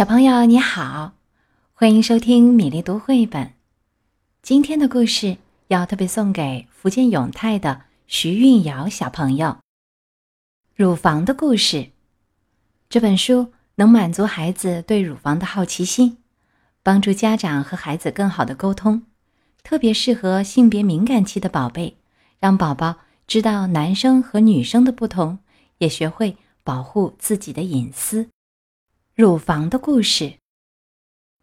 小朋友你好，欢迎收听米粒读绘本。今天的故事要特别送给福建永泰的徐韵瑶小朋友。乳房的故事，这本书能满足孩子对乳房的好奇心，帮助家长和孩子更好的沟通，特别适合性别敏感期的宝贝，让宝宝知道男生和女生的不同，也学会保护自己的隐私。乳房的故事。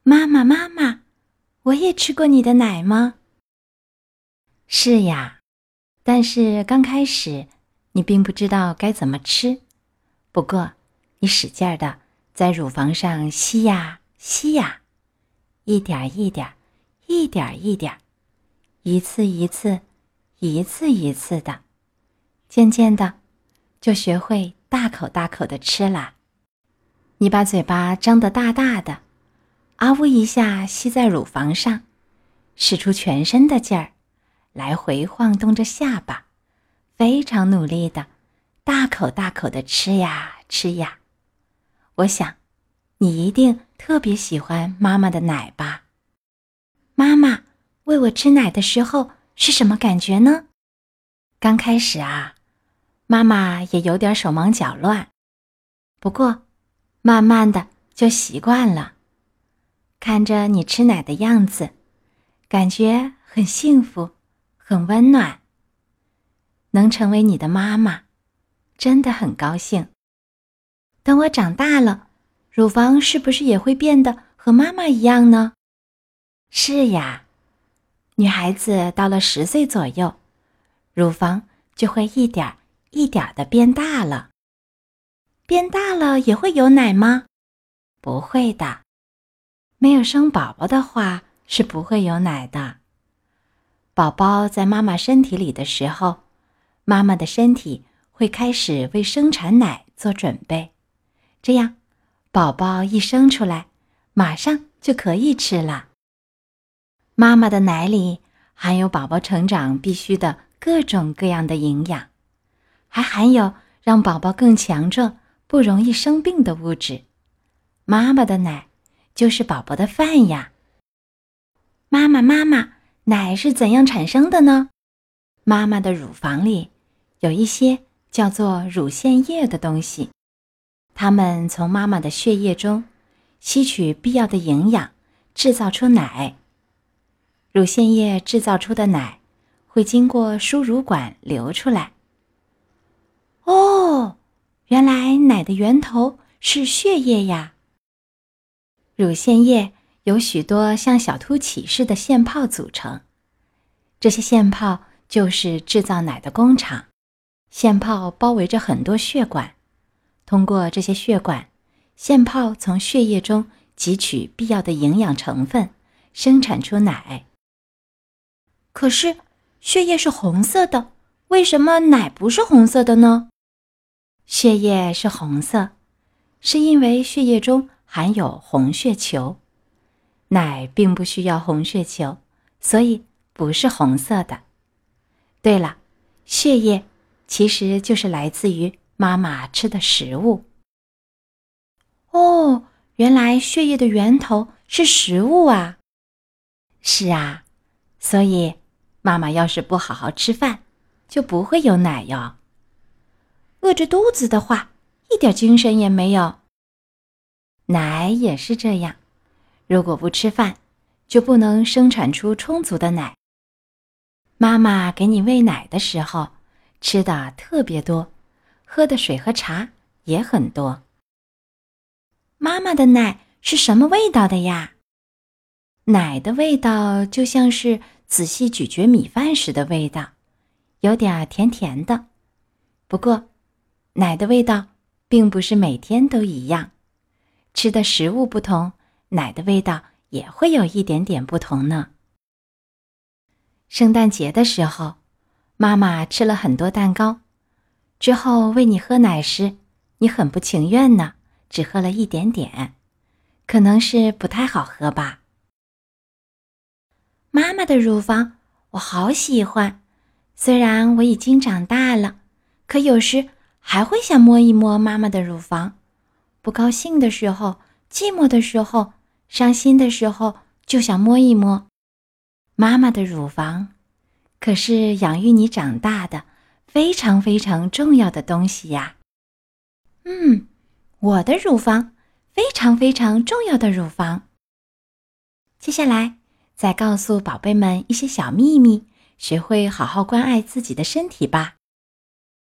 妈妈，妈妈，我也吃过你的奶吗？是呀，但是刚开始你并不知道该怎么吃。不过，你使劲儿的在乳房上吸呀吸呀，一点一点，一点一点，一次一次，一次一次的，渐渐的，就学会大口大口的吃啦。你把嘴巴张得大大的，啊呜一下吸在乳房上，使出全身的劲儿，来回晃动着下巴，非常努力的，大口大口的吃呀吃呀。我想，你一定特别喜欢妈妈的奶吧？妈妈喂我吃奶的时候是什么感觉呢？刚开始啊，妈妈也有点手忙脚乱，不过。慢慢的就习惯了，看着你吃奶的样子，感觉很幸福，很温暖。能成为你的妈妈，真的很高兴。等我长大了，乳房是不是也会变得和妈妈一样呢？是呀，女孩子到了十岁左右，乳房就会一点一点的变大了。变大了也会有奶吗？不会的，没有生宝宝的话是不会有奶的。宝宝在妈妈身体里的时候，妈妈的身体会开始为生产奶做准备，这样，宝宝一生出来，马上就可以吃了。妈妈的奶里含有宝宝成长必须的各种各样的营养，还含有让宝宝更强壮。不容易生病的物质，妈妈的奶就是宝宝的饭呀。妈妈，妈妈，奶是怎样产生的呢？妈妈的乳房里有一些叫做乳腺液的东西，它们从妈妈的血液中吸取必要的营养，制造出奶。乳腺液制造出的奶会经过输乳管流出来。原来奶的源头是血液呀。乳腺液由许多像小凸起似的腺泡组成，这些腺泡就是制造奶的工厂。腺泡包围着很多血管，通过这些血管，腺泡从血液中汲取必要的营养成分，生产出奶。可是血液是红色的，为什么奶不是红色的呢？血液是红色，是因为血液中含有红血球。奶并不需要红血球，所以不是红色的。对了，血液其实就是来自于妈妈吃的食物。哦，原来血液的源头是食物啊！是啊，所以妈妈要是不好好吃饭，就不会有奶哟。着肚子的话，一点精神也没有。奶也是这样，如果不吃饭，就不能生产出充足的奶。妈妈给你喂奶的时候，吃的特别多，喝的水和茶也很多。妈妈的奶是什么味道的呀？奶的味道就像是仔细咀嚼米饭时的味道，有点甜甜的。不过。奶的味道并不是每天都一样，吃的食物不同，奶的味道也会有一点点不同呢。圣诞节的时候，妈妈吃了很多蛋糕，之后喂你喝奶时，你很不情愿呢，只喝了一点点，可能是不太好喝吧。妈妈的乳房我好喜欢，虽然我已经长大了，可有时。还会想摸一摸妈妈的乳房，不高兴的时候寂寞的时候、伤心的时候，就想摸一摸妈妈的乳房，可是养育你长大的非常非常重要的东西呀。嗯，我的乳房，非常非常重要的乳房。接下来再告诉宝贝们一些小秘密，学会好好关爱自己的身体吧。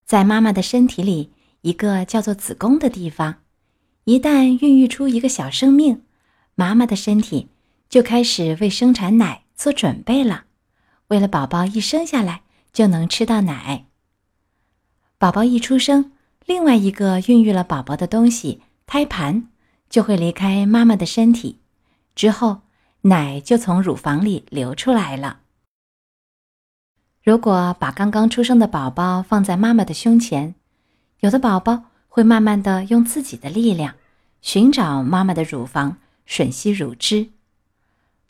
在妈妈的身体里，一个叫做子宫的地方，一旦孕育出一个小生命，妈妈的身体就开始为生产奶做准备了。为了宝宝一生下来就能吃到奶，宝宝一出生，另外一个孕育了宝宝的东西——胎盘，就会离开妈妈的身体，之后奶就从乳房里流出来了。如果把刚刚出生的宝宝放在妈妈的胸前，有的宝宝会慢慢的用自己的力量寻找妈妈的乳房，吮吸乳汁。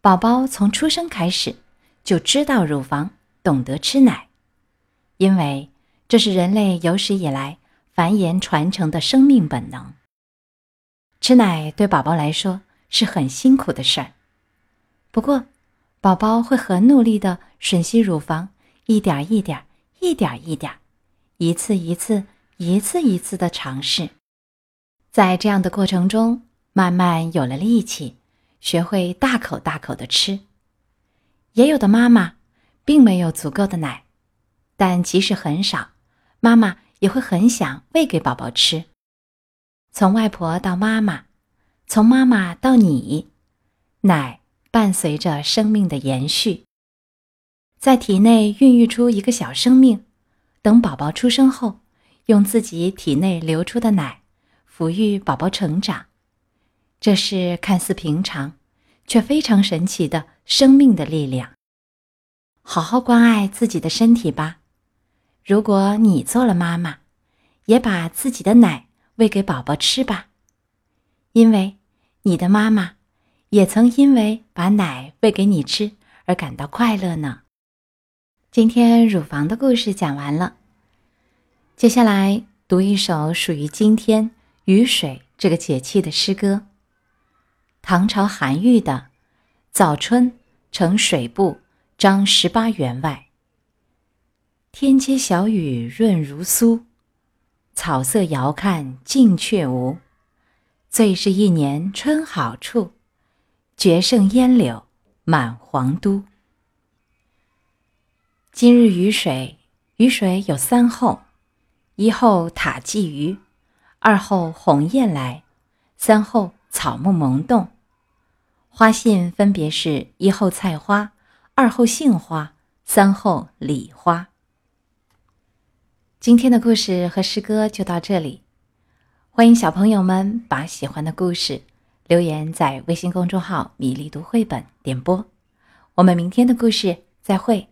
宝宝从出生开始就知道乳房，懂得吃奶，因为这是人类有史以来繁衍传承的生命本能。吃奶对宝宝来说是很辛苦的事儿，不过宝宝会很努力的吮吸乳房。一点一点，一点一点，一次一次，一次一次的尝试，在这样的过程中，慢慢有了力气，学会大口大口的吃。也有的妈妈并没有足够的奶，但即使很少，妈妈也会很想喂给宝宝吃。从外婆到妈妈，从妈妈到你，奶伴随着生命的延续。在体内孕育出一个小生命，等宝宝出生后，用自己体内流出的奶抚育宝宝成长，这是看似平常，却非常神奇的生命的力量。好好关爱自己的身体吧。如果你做了妈妈，也把自己的奶喂给宝宝吃吧，因为你的妈妈也曾因为把奶喂给你吃而感到快乐呢。今天乳房的故事讲完了，接下来读一首属于今天雨水这个节气的诗歌。唐朝韩愈的《早春呈水部张十八员外》：天街小雨润如酥，草色遥看近却无。最是一年春好处，绝胜烟柳满皇都。今日雨水，雨水有三候：一候塔鲫鱼，二候鸿雁来，三候草木萌动。花信分别是一候菜花，二候杏花，三候李花。今天的故事和诗歌就到这里，欢迎小朋友们把喜欢的故事留言在微信公众号“米粒读绘本”点播。我们明天的故事再会。